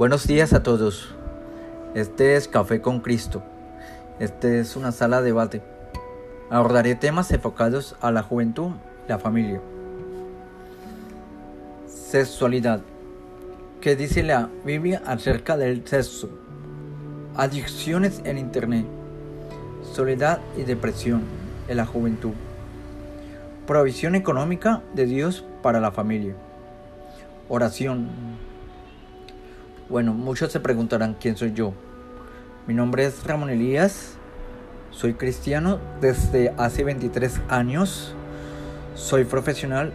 Buenos días a todos. Este es Café con Cristo. Este es una sala de debate. Abordaré temas enfocados a la juventud la familia. Sexualidad. ¿Qué dice la Biblia acerca del sexo? Adicciones en Internet. Soledad y depresión en la juventud. Provisión económica de Dios para la familia. Oración. Bueno, muchos se preguntarán quién soy yo. Mi nombre es Ramón Elías. Soy cristiano desde hace 23 años. Soy profesional.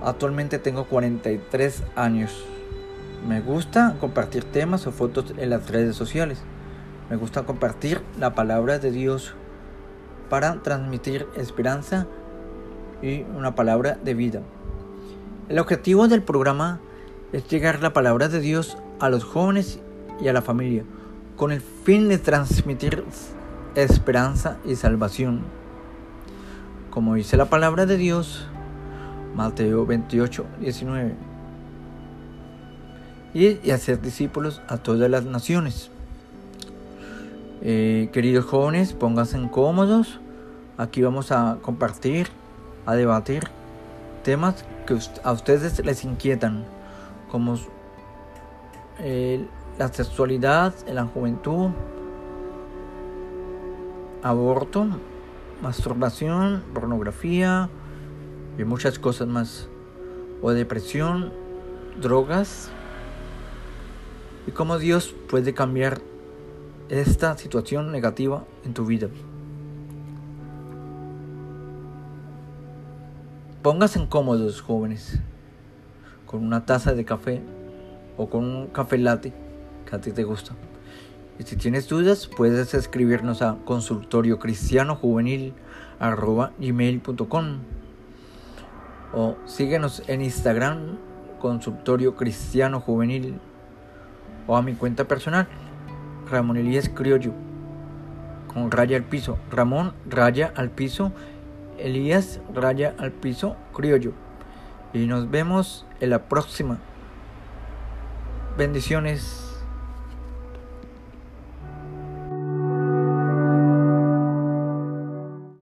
Actualmente tengo 43 años. Me gusta compartir temas o fotos en las redes sociales. Me gusta compartir la palabra de Dios para transmitir esperanza y una palabra de vida. El objetivo del programa es llegar la palabra de Dios a los jóvenes y a la familia, con el fin de transmitir esperanza y salvación. Como dice la palabra de Dios, Mateo 28, 19. Y, hacer discípulos a todas las naciones. Eh, queridos jóvenes, pónganse cómodos. Aquí vamos a compartir, a debatir temas que a ustedes les inquietan, como eh, la sexualidad en la juventud, aborto, masturbación, pornografía y muchas cosas más, o depresión, drogas, y cómo Dios puede cambiar esta situación negativa en tu vida. Pónganse cómodos, jóvenes, con una taza de café o con un café latte que a ti te gusta. Y si tienes dudas, puedes escribirnos a consultorio cristiano juvenil gmail.com o síguenos en Instagram consultorio cristiano juvenil o a mi cuenta personal Ramón Elías Criollo con raya al piso Ramón raya al piso Elías raya al piso Criollo y nos vemos en la próxima Bendiciones.